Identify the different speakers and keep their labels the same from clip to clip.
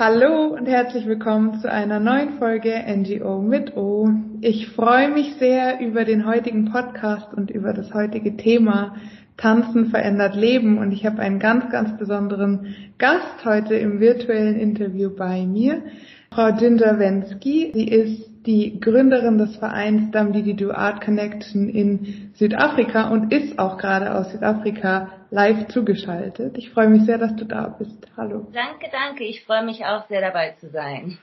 Speaker 1: Hallo und herzlich willkommen zu einer neuen Folge NGO mit O. Ich freue mich sehr über den heutigen Podcast und über das heutige Thema Tanzen verändert Leben und ich habe einen ganz, ganz besonderen Gast heute im virtuellen Interview bei mir, Frau Ginger Wensky. Sie ist die Gründerin des Vereins Damdididu Art Connection in Südafrika und ist auch gerade aus Südafrika live zugeschaltet. Ich freue mich sehr, dass du da bist. Hallo.
Speaker 2: Danke, danke. Ich freue mich auch sehr dabei zu sein.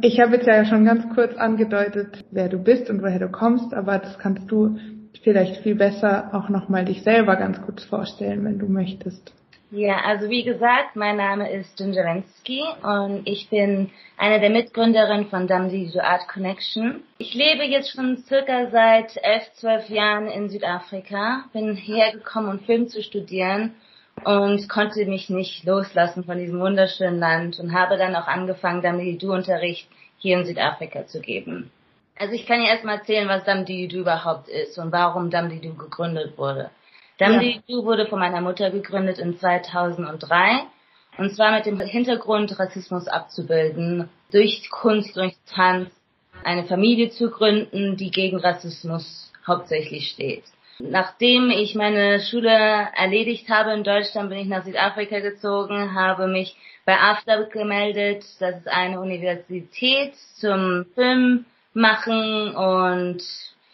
Speaker 1: Ich habe jetzt ja schon ganz kurz angedeutet, wer du bist und woher du kommst, aber das kannst du vielleicht viel besser auch nochmal dich selber ganz kurz vorstellen, wenn du möchtest.
Speaker 2: Ja, also wie gesagt, mein Name ist Ginger Wensky und ich bin eine der Mitgründerinnen von Damdi to Art Connection. Ich lebe jetzt schon circa seit elf, zwölf Jahren in Südafrika, bin hierher gekommen, um Film zu studieren und konnte mich nicht loslassen von diesem wunderschönen Land und habe dann auch angefangen, Damdi Unterricht hier in Südafrika zu geben. Also ich kann ja erstmal erzählen, was Damdi überhaupt ist und warum Damdi gegründet wurde. Damdi ja. wurde von meiner Mutter gegründet in 2003 und zwar mit dem Hintergrund, Rassismus abzubilden, durch Kunst, durch Tanz, eine Familie zu gründen, die gegen Rassismus hauptsächlich steht. Nachdem ich meine Schule erledigt habe in Deutschland, bin ich nach Südafrika gezogen, habe mich bei AFDA gemeldet. Das ist eine Universität zum Film machen und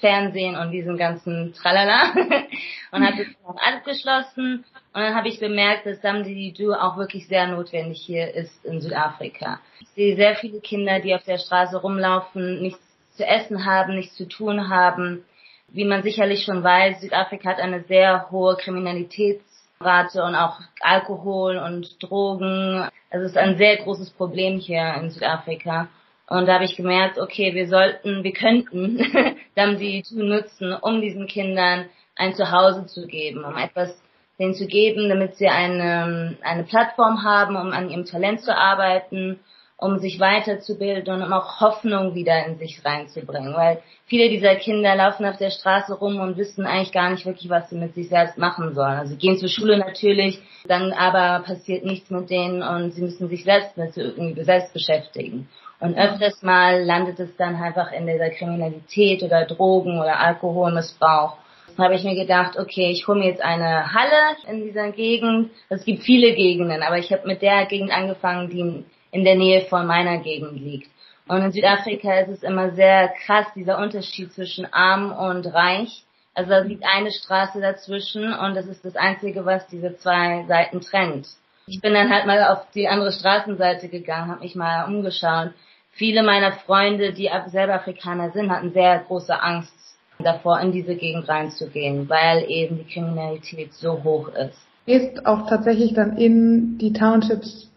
Speaker 2: Fernsehen und diesem ganzen Tralala und habe das auch abgeschlossen und dann habe ich bemerkt, dass Samdi Du auch wirklich sehr notwendig hier ist in Südafrika. Ich sehe sehr viele Kinder, die auf der Straße rumlaufen, nichts zu essen haben, nichts zu tun haben. Wie man sicherlich schon weiß, Südafrika hat eine sehr hohe Kriminalitätsrate und auch Alkohol und Drogen. Also es ist ein sehr großes Problem hier in Südafrika. Und da habe ich gemerkt, okay, wir sollten, wir könnten dann die nutzen, um diesen Kindern ein Zuhause zu geben, um etwas denen zu geben, damit sie eine, eine Plattform haben, um an ihrem Talent zu arbeiten, um sich weiterzubilden und um auch Hoffnung wieder in sich reinzubringen. Weil viele dieser Kinder laufen auf der Straße rum und wissen eigentlich gar nicht wirklich, was sie mit sich selbst machen sollen. Also sie gehen zur Schule natürlich, dann aber passiert nichts mit denen und sie müssen sich selbst mit irgendwie selbst beschäftigen. Und öfters mal landet es dann einfach in dieser Kriminalität oder Drogen oder Alkoholmissbrauch. Da habe ich mir gedacht, okay, ich hole mir jetzt eine Halle in dieser Gegend. Es gibt viele Gegenden, aber ich habe mit der Gegend angefangen, die in der Nähe von meiner Gegend liegt. Und in Südafrika ist es immer sehr krass, dieser Unterschied zwischen arm und reich. Also da liegt eine Straße dazwischen und das ist das Einzige, was diese zwei Seiten trennt. Ich bin dann halt mal auf die andere Straßenseite gegangen, habe mich mal umgeschaut viele meiner Freunde, die selber Afrikaner sind, hatten sehr große Angst davor, in diese Gegend reinzugehen, weil eben die Kriminalität so hoch ist.
Speaker 1: Gehst auch tatsächlich dann in die Townships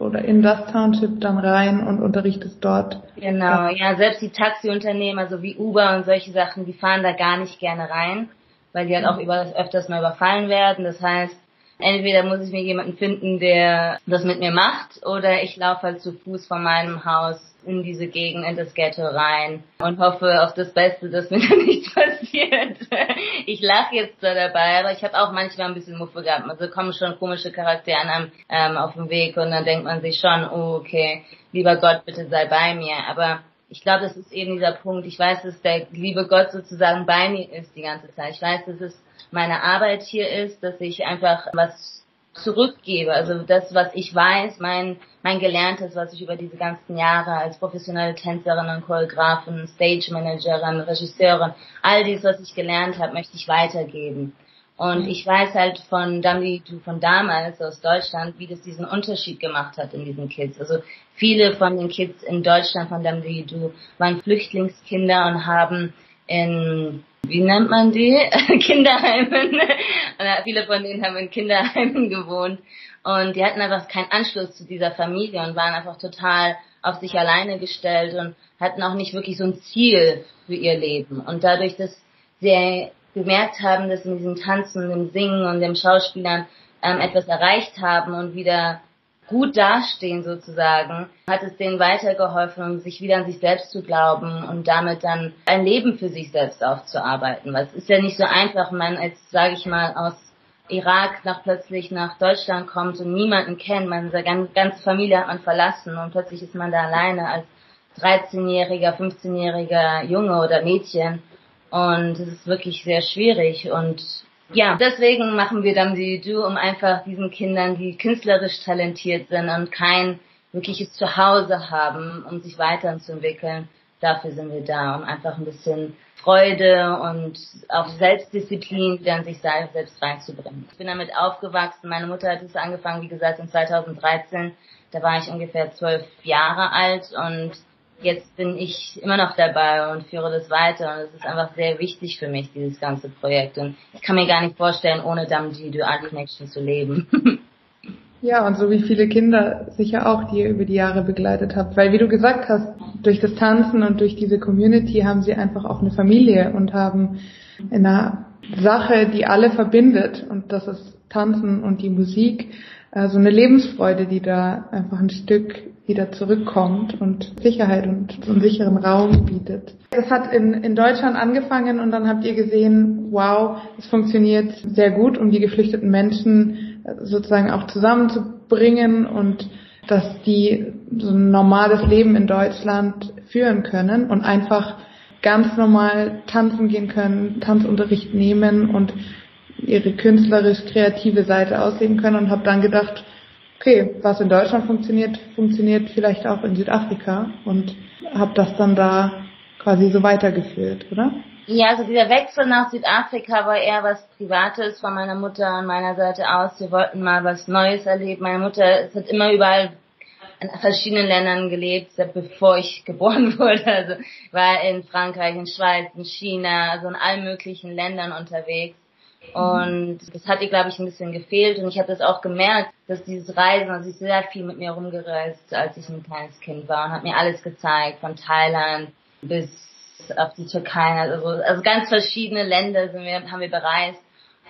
Speaker 1: oder in das Township dann rein und unterrichtest dort.
Speaker 2: Genau, ja, selbst die Taxiunternehmen, also wie Uber und solche Sachen, die fahren da gar nicht gerne rein, weil die halt auch über, öfters mal überfallen werden. Das heißt, entweder muss ich mir jemanden finden, der das mit mir macht, oder ich laufe halt zu Fuß von meinem Haus in diese Gegend, in das Ghetto rein und hoffe auf das Beste, dass mir da nichts passiert. Ich lache jetzt da dabei, aber ich habe auch manchmal ein bisschen Muffe gehabt. Also kommen schon komische Charaktere an ähm, auf dem Weg und dann denkt man sich schon, oh okay, lieber Gott, bitte sei bei mir. Aber ich glaube, das ist eben dieser Punkt. Ich weiß, dass der liebe Gott sozusagen bei mir ist die ganze Zeit. Ich weiß, dass es meine Arbeit hier ist, dass ich einfach was zurückgebe. Also das, was ich weiß, mein, mein Gelerntes, was ich über diese ganzen Jahre als professionelle Tänzerin und Choreografin, Stage Managerin, Regisseurin, all dies, was ich gelernt habe, möchte ich weitergeben. Und ich weiß halt von Damli von damals aus Deutschland, wie das diesen Unterschied gemacht hat in diesen Kids. Also viele von den Kids in Deutschland von Damli waren Flüchtlingskinder und haben in wie nennt man die? Kinderheimen. viele von denen haben in Kinderheimen gewohnt und die hatten einfach keinen Anschluss zu dieser Familie und waren einfach total auf sich alleine gestellt und hatten auch nicht wirklich so ein Ziel für ihr Leben. Und dadurch, dass sie gemerkt haben, dass in diesem Tanzen, dem Singen und dem Schauspielern ähm, etwas erreicht haben und wieder gut dastehen sozusagen, hat es denen weitergeholfen, sich wieder an sich selbst zu glauben und damit dann ein Leben für sich selbst aufzuarbeiten. Weil es ist ja nicht so einfach, man als, sage ich mal, aus Irak nach plötzlich nach Deutschland kommt und niemanden kennt, man seine ganze Familie hat man verlassen und plötzlich ist man da alleine als 13-jähriger, 15-jähriger Junge oder Mädchen und es ist wirklich sehr schwierig und ja, deswegen machen wir Damsi Du, um einfach diesen Kindern, die künstlerisch talentiert sind und kein wirkliches Zuhause haben, um sich weiterzuentwickeln, dafür sind wir da, um einfach ein bisschen Freude und auch Selbstdisziplin wieder in sich selbst reinzubringen. Ich bin damit aufgewachsen. Meine Mutter hat es angefangen, wie gesagt, in 2013. Da war ich ungefähr zwölf Jahre alt und jetzt bin ich immer noch dabei und führe das weiter und es ist einfach sehr wichtig für mich, dieses ganze Projekt und ich kann mir gar nicht vorstellen, ohne Damji Dual Connection zu leben.
Speaker 1: Ja, und so wie viele Kinder sicher auch, die ihr über die Jahre begleitet habt. Weil wie du gesagt hast, durch das Tanzen und durch diese Community haben sie einfach auch eine Familie und haben eine Sache, die alle verbindet. Und das ist Tanzen und die Musik. Also eine Lebensfreude, die da einfach ein Stück wieder zurückkommt und Sicherheit und einen sicheren Raum bietet. Das hat in, in Deutschland angefangen und dann habt ihr gesehen, wow, es funktioniert sehr gut, um die geflüchteten Menschen sozusagen auch zusammenzubringen und dass die so ein normales Leben in Deutschland führen können und einfach ganz normal tanzen gehen können, Tanzunterricht nehmen und ihre künstlerisch-kreative Seite ausleben können und habe dann gedacht, okay, was in Deutschland funktioniert, funktioniert vielleicht auch in Südafrika und habe das dann da quasi so weitergeführt, oder?
Speaker 2: Ja, also dieser Wechsel nach Südafrika war eher was Privates von meiner Mutter und meiner Seite aus. Wir wollten mal was Neues erleben. Meine Mutter hat immer überall in verschiedenen Ländern gelebt, bevor ich geboren wurde. Also war in Frankreich, in Schweiz, in China, also in allen möglichen Ländern unterwegs. Und das hat ihr, glaube ich, ein bisschen gefehlt. Und ich habe das auch gemerkt, dass dieses Reisen, also ich sehr viel mit mir rumgereist, als ich ein kleines Kind war und hat mir alles gezeigt, von Thailand bis auf die Türkei, also, also ganz verschiedene Länder sind wir, haben wir bereist.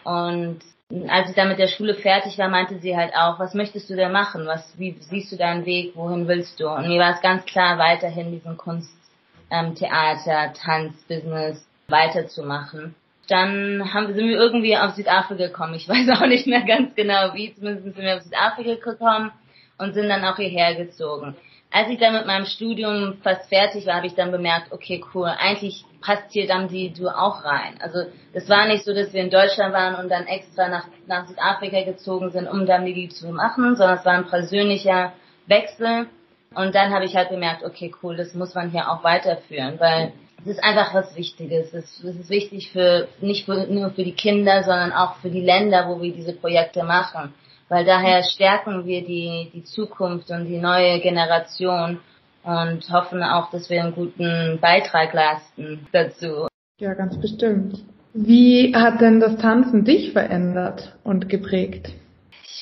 Speaker 2: Und als ich dann mit der Schule fertig war, meinte sie halt auch, was möchtest du denn machen? Was, wie siehst du deinen Weg? Wohin willst du? Und mir war es ganz klar, weiterhin diesen Kunst, ähm, Theater, Tanz, Business weiterzumachen. Dann haben, sind wir irgendwie auf Südafrika gekommen. Ich weiß auch nicht mehr ganz genau wie. Zumindest sind wir auf Südafrika gekommen und sind dann auch hierher gezogen als ich dann mit meinem Studium fast fertig war, habe ich dann bemerkt, okay, cool, eigentlich passt hier dann die du auch rein. Also es war nicht so, dass wir in Deutschland waren und dann extra nach, nach Südafrika gezogen sind, um dann die zu machen, sondern es war ein persönlicher Wechsel. Und dann habe ich halt bemerkt, okay, cool, das muss man hier auch weiterführen, weil es ist einfach was Wichtiges. Es ist, es ist wichtig für nicht für, nur für die Kinder, sondern auch für die Länder, wo wir diese Projekte machen weil daher stärken wir die, die Zukunft und die neue Generation und hoffen auch, dass wir einen guten Beitrag leisten dazu.
Speaker 1: Ja, ganz bestimmt. Wie hat denn das Tanzen dich verändert und geprägt?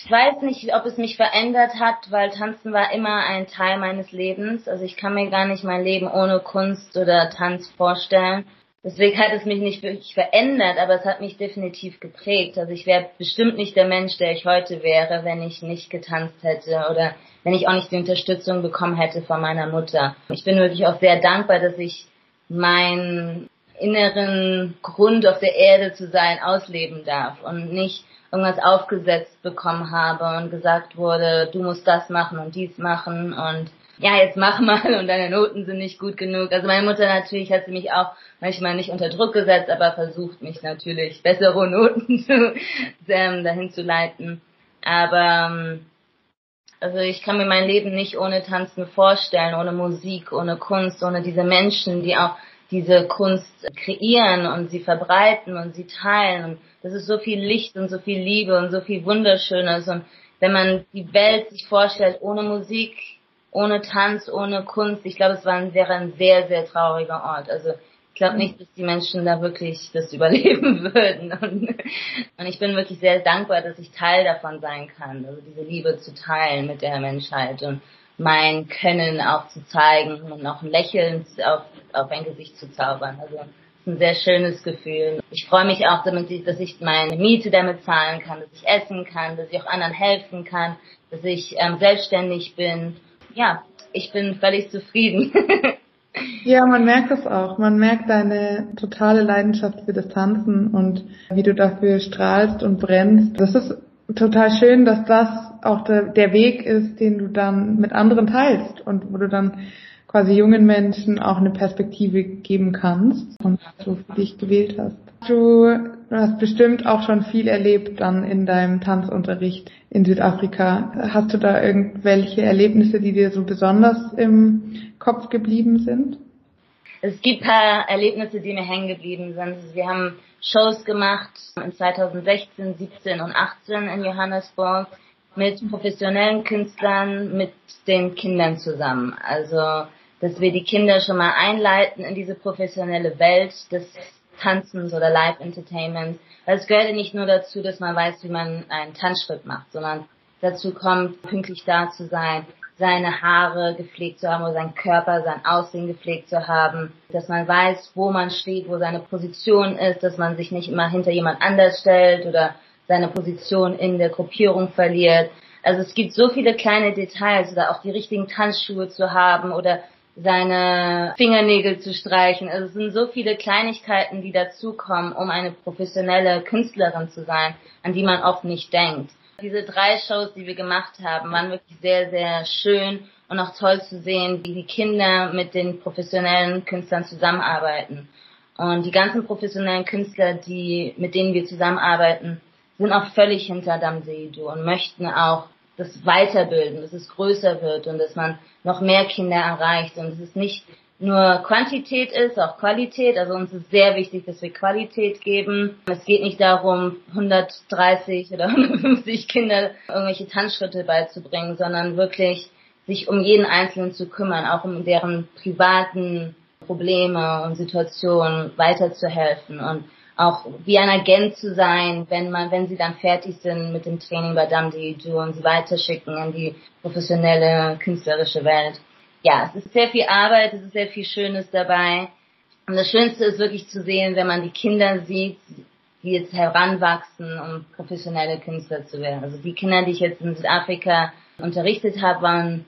Speaker 2: Ich weiß nicht, ob es mich verändert hat, weil Tanzen war immer ein Teil meines Lebens. Also ich kann mir gar nicht mein Leben ohne Kunst oder Tanz vorstellen. Deswegen hat es mich nicht wirklich verändert, aber es hat mich definitiv geprägt. Also ich wäre bestimmt nicht der Mensch, der ich heute wäre, wenn ich nicht getanzt hätte oder wenn ich auch nicht die Unterstützung bekommen hätte von meiner Mutter. Ich bin wirklich auch sehr dankbar, dass ich meinen inneren Grund auf der Erde zu sein ausleben darf und nicht irgendwas aufgesetzt bekommen habe und gesagt wurde, du musst das machen und dies machen und ja, jetzt mach mal und deine Noten sind nicht gut genug. Also meine Mutter natürlich hat sie mich auch manchmal nicht unter Druck gesetzt, aber versucht mich natürlich bessere Noten zu, ähm, dahin zu leiten. Aber ähm, also ich kann mir mein Leben nicht ohne Tanzen vorstellen, ohne Musik, ohne Kunst, ohne diese Menschen, die auch diese Kunst kreieren und sie verbreiten und sie teilen. Und das ist so viel Licht und so viel Liebe und so viel Wunderschönes. Und wenn man die Welt sich vorstellt ohne Musik, ohne Tanz, ohne Kunst, ich glaube, es war ein, wäre ein sehr, sehr trauriger Ort. Also ich glaube nicht, dass die Menschen da wirklich das überleben würden. Und, und ich bin wirklich sehr dankbar, dass ich Teil davon sein kann, also diese Liebe zu teilen mit der Menschheit und mein Können auch zu zeigen und auch ein Lächeln auf, auf ein Gesicht zu zaubern. Also ein sehr schönes Gefühl. Ich freue mich auch damit, dass ich meine Miete damit zahlen kann, dass ich essen kann, dass ich auch anderen helfen kann, dass ich ähm, selbstständig bin ja, ich bin völlig zufrieden.
Speaker 1: Ja, man merkt es auch. Man merkt deine totale Leidenschaft für das Tanzen und wie du dafür strahlst und brennst. Das ist total schön, dass das auch der, der Weg ist, den du dann mit anderen teilst und wo du dann quasi jungen Menschen auch eine Perspektive geben kannst und so für dich gewählt hast. Du hast bestimmt auch schon viel erlebt dann in deinem Tanzunterricht in Südafrika. Hast du da irgendwelche Erlebnisse, die dir so besonders im Kopf geblieben sind?
Speaker 2: Es gibt paar Erlebnisse, die mir hängen geblieben sind. Wir haben Shows gemacht in 2016, 17 und 18 in Johannesburg mit professionellen Künstlern, mit den Kindern zusammen. Also, dass wir die Kinder schon mal einleiten in diese professionelle Welt des Tanzens oder Live-Entertainments. Weil es gehört ja nicht nur dazu, dass man weiß, wie man einen Tanzschritt macht, sondern dazu kommt, pünktlich da zu sein, seine Haare gepflegt zu haben oder seinen Körper, sein Aussehen gepflegt zu haben, dass man weiß, wo man steht, wo seine Position ist, dass man sich nicht immer hinter jemand anders stellt oder seine Position in der Gruppierung verliert. Also es gibt so viele kleine Details oder auch die richtigen Tanzschuhe zu haben oder seine Fingernägel zu streichen. Also es sind so viele Kleinigkeiten, die dazukommen, um eine professionelle Künstlerin zu sein, an die man oft nicht denkt. Diese drei Shows, die wir gemacht haben, waren wirklich sehr, sehr schön und auch toll zu sehen, wie die Kinder mit den professionellen Künstlern zusammenarbeiten. Und die ganzen professionellen Künstler, die, mit denen wir zusammenarbeiten, sind auch völlig hinter Damsedu und möchten auch das weiterbilden, dass es größer wird und dass man noch mehr Kinder erreicht und dass es nicht nur Quantität ist, auch Qualität. Also uns ist sehr wichtig, dass wir Qualität geben. Es geht nicht darum, 130 oder 150 Kinder irgendwelche Tanzschritte beizubringen, sondern wirklich sich um jeden Einzelnen zu kümmern, auch um deren privaten Probleme und Situationen weiterzuhelfen und auch wie ein Agent zu sein, wenn man, wenn sie dann fertig sind mit dem Training bei Dame de und sie weiterschicken in die professionelle künstlerische Welt. Ja, es ist sehr viel Arbeit, es ist sehr viel Schönes dabei. Und das Schönste ist wirklich zu sehen, wenn man die Kinder sieht, die jetzt heranwachsen, um professionelle Künstler zu werden. Also die Kinder, die ich jetzt in Südafrika unterrichtet habe, waren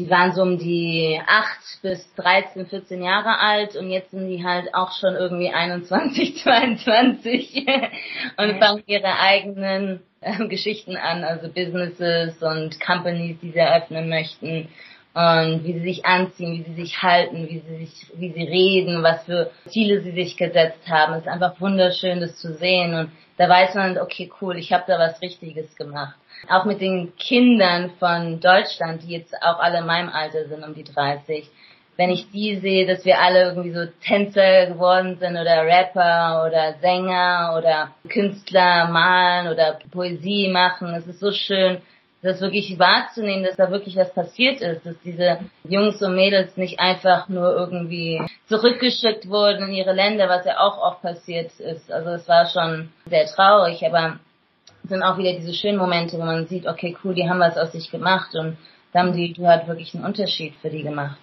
Speaker 2: die waren so um die 8 bis 13, 14 Jahre alt und jetzt sind die halt auch schon irgendwie 21, 22 und fangen ihre eigenen äh, Geschichten an, also Businesses und Companies, die sie eröffnen möchten und wie sie sich anziehen, wie sie sich halten, wie sie sich, wie sie reden, was für Ziele sie sich gesetzt haben. Es ist einfach wunderschön, das zu sehen und da weiß man, okay, cool, ich habe da was Richtiges gemacht. Auch mit den Kindern von Deutschland, die jetzt auch alle in meinem Alter sind, um die 30. Wenn ich die sehe, dass wir alle irgendwie so Tänzer geworden sind oder Rapper oder Sänger oder Künstler malen oder Poesie machen, es ist so schön, das wirklich wahrzunehmen, dass da wirklich was passiert ist, dass diese Jungs und Mädels nicht einfach nur irgendwie zurückgeschickt wurden in ihre Länder, was ja auch oft passiert ist. Also es war schon sehr traurig, aber sind auch wieder diese schönen Momente, wo man sieht, okay, cool, die haben was aus sich gemacht und da haben die, du hat wirklich einen Unterschied für die gemacht.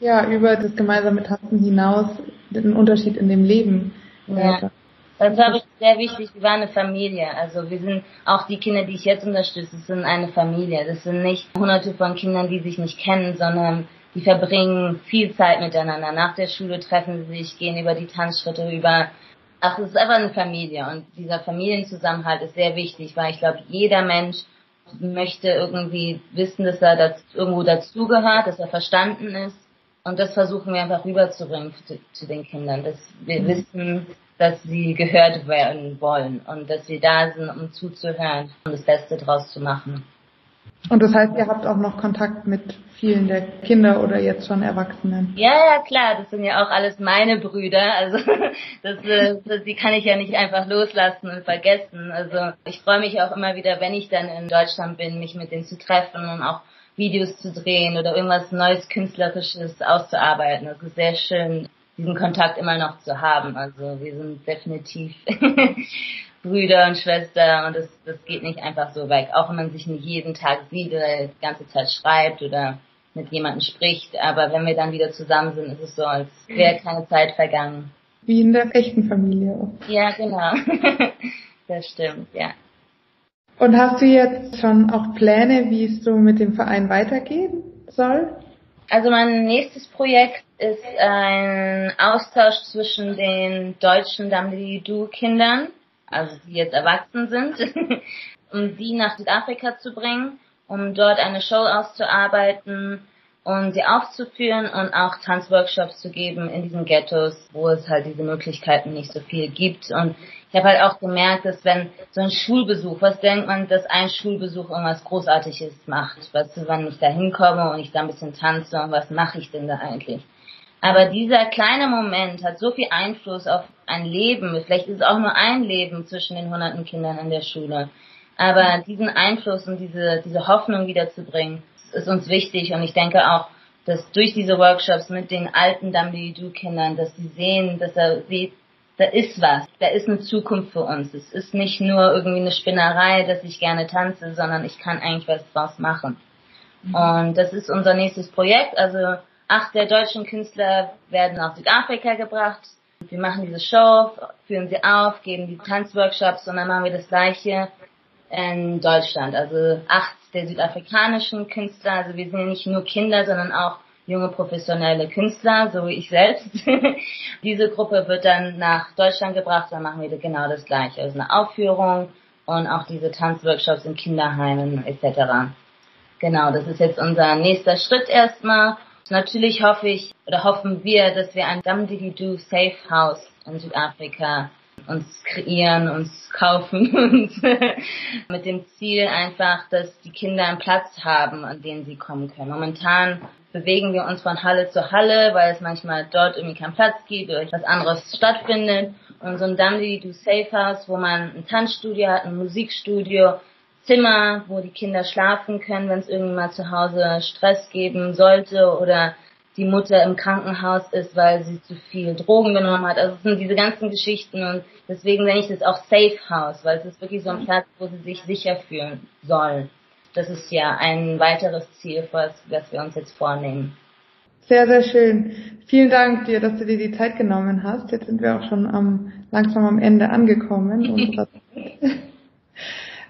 Speaker 1: Ja, über das gemeinsame Tanzen hinaus einen Unterschied in dem Leben.
Speaker 2: Ja. Das war ich sehr wichtig. Wir waren eine Familie. Also wir sind auch die Kinder, die ich jetzt unterstütze, sind eine Familie. Das sind nicht hunderte von Kindern, die sich nicht kennen, sondern die verbringen viel Zeit miteinander. Nach der Schule treffen sie sich, gehen über die Tanzschritte, über Ach, es ist einfach eine Familie und dieser Familienzusammenhalt ist sehr wichtig, weil ich glaube, jeder Mensch möchte irgendwie wissen, dass er das, irgendwo dazugehört, dass er verstanden ist. Und das versuchen wir einfach rüberzubringen zu, zu den Kindern, dass wir mhm. wissen, dass sie gehört werden wollen und dass wir da sind, um zuzuhören und das Beste draus zu machen.
Speaker 1: Und das heißt, ihr habt auch noch Kontakt mit vielen der Kinder oder jetzt schon Erwachsenen?
Speaker 2: Ja, ja, klar, das sind ja auch alles meine Brüder. Also das, äh, das, die kann ich ja nicht einfach loslassen und vergessen. Also ich freue mich auch immer wieder, wenn ich dann in Deutschland bin, mich mit denen zu treffen und auch Videos zu drehen oder irgendwas Neues Künstlerisches auszuarbeiten. Es ist sehr schön, diesen Kontakt immer noch zu haben. Also wir sind definitiv Brüder und Schwester und das, das geht nicht einfach so weg. Auch wenn man sich nicht jeden Tag sieht oder die ganze Zeit schreibt oder mit jemandem spricht. Aber wenn wir dann wieder zusammen sind, ist es so, als wäre keine Zeit vergangen.
Speaker 1: Wie in der echten Familie.
Speaker 2: Ja, genau. das stimmt, ja.
Speaker 1: Und hast du jetzt schon auch Pläne, wie es so mit dem Verein weitergehen soll?
Speaker 2: Also mein nächstes Projekt ist ein Austausch zwischen den deutschen Damdidu-Kindern, also die jetzt erwachsen sind, um die nach Südafrika zu bringen, um dort eine Show auszuarbeiten und sie aufzuführen und auch Tanzworkshops zu geben in diesen Ghettos, wo es halt diese Möglichkeiten nicht so viel gibt. Und ich habe halt auch gemerkt, dass wenn so ein Schulbesuch, was denkt man, dass ein Schulbesuch irgendwas Großartiges macht? Weißt du, wenn ich da hinkomme und ich da ein bisschen tanze, was mache ich denn da eigentlich? Aber dieser kleine Moment hat so viel Einfluss auf ein Leben. Vielleicht ist es auch nur ein Leben zwischen den hunderten Kindern in der Schule. Aber diesen Einfluss und diese, diese Hoffnung wiederzubringen, ist uns wichtig und ich denke auch, dass durch diese Workshops mit den alten Damdidu-Kindern, dass sie sehen, dass er sieht, da ist was, da ist eine Zukunft für uns. Es ist nicht nur irgendwie eine Spinnerei, dass ich gerne tanze, sondern ich kann eigentlich was draus machen. Mhm. Und das ist unser nächstes Projekt. Also acht der deutschen Künstler werden nach Südafrika gebracht. Wir machen diese Show, führen sie auf, geben die Tanzworkshops und dann machen wir das gleiche in Deutschland. Also acht der südafrikanischen Künstler. Also wir sind ja nicht nur Kinder, sondern auch junge professionelle Künstler, so wie ich selbst. Diese Gruppe wird dann nach Deutschland gebracht, dann machen wir genau das gleiche. Also eine Aufführung und auch diese Tanzworkshops in Kinderheimen etc. Genau, das ist jetzt unser nächster Schritt erstmal. Natürlich hoffe ich oder hoffen wir, dass wir ein Damdigidu Safe House in Südafrika uns kreieren, uns kaufen und mit dem Ziel einfach, dass die Kinder einen Platz haben, an den sie kommen können. Momentan bewegen wir uns von Halle zu Halle, weil es manchmal dort irgendwie keinen Platz gibt oder etwas anderes stattfindet. Und so ein Do Safe House, wo man ein Tanzstudio hat, ein Musikstudio, Zimmer, wo die Kinder schlafen können, wenn es irgendwie mal zu Hause Stress geben sollte oder die Mutter im Krankenhaus ist, weil sie zu viel Drogen genommen hat. Also es sind diese ganzen Geschichten und deswegen nenne ich das auch Safe House, weil es ist wirklich so ein Platz, wo sie sich sicher fühlen sollen. Das ist ja ein weiteres Ziel, was, was wir uns jetzt vornehmen.
Speaker 1: Sehr, sehr schön. Vielen Dank dir, dass du dir die Zeit genommen hast. Jetzt sind wir auch schon am, langsam am Ende angekommen unserer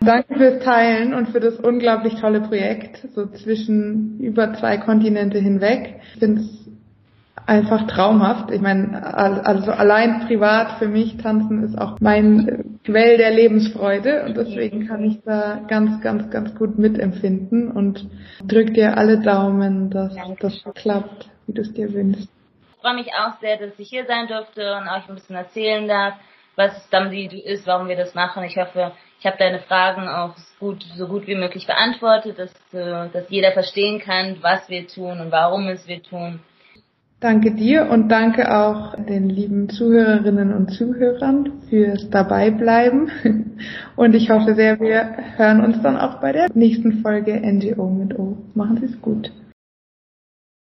Speaker 1: Danke fürs Teilen und für das unglaublich tolle Projekt, so zwischen über zwei Kontinente hinweg. Ich finde es einfach traumhaft. Ich meine, also allein privat für mich tanzen ist auch mein Quell der Lebensfreude und deswegen kann ich da ganz, ganz, ganz gut mitempfinden und drück dir alle Daumen, dass das klappt, wie du es dir wünschst.
Speaker 2: Ich freue mich auch sehr, dass ich hier sein durfte und euch ein bisschen erzählen darf, was Damsi ist, warum wir das machen. Ich hoffe, ich habe deine Fragen auch gut, so gut wie möglich beantwortet, dass, äh, dass jeder verstehen kann, was wir tun und warum es wir tun.
Speaker 1: Danke dir und danke auch den lieben Zuhörerinnen und Zuhörern fürs Dabeibleiben. Und ich hoffe sehr, wir hören uns dann auch bei der nächsten Folge NGO mit O. Machen Sie es gut.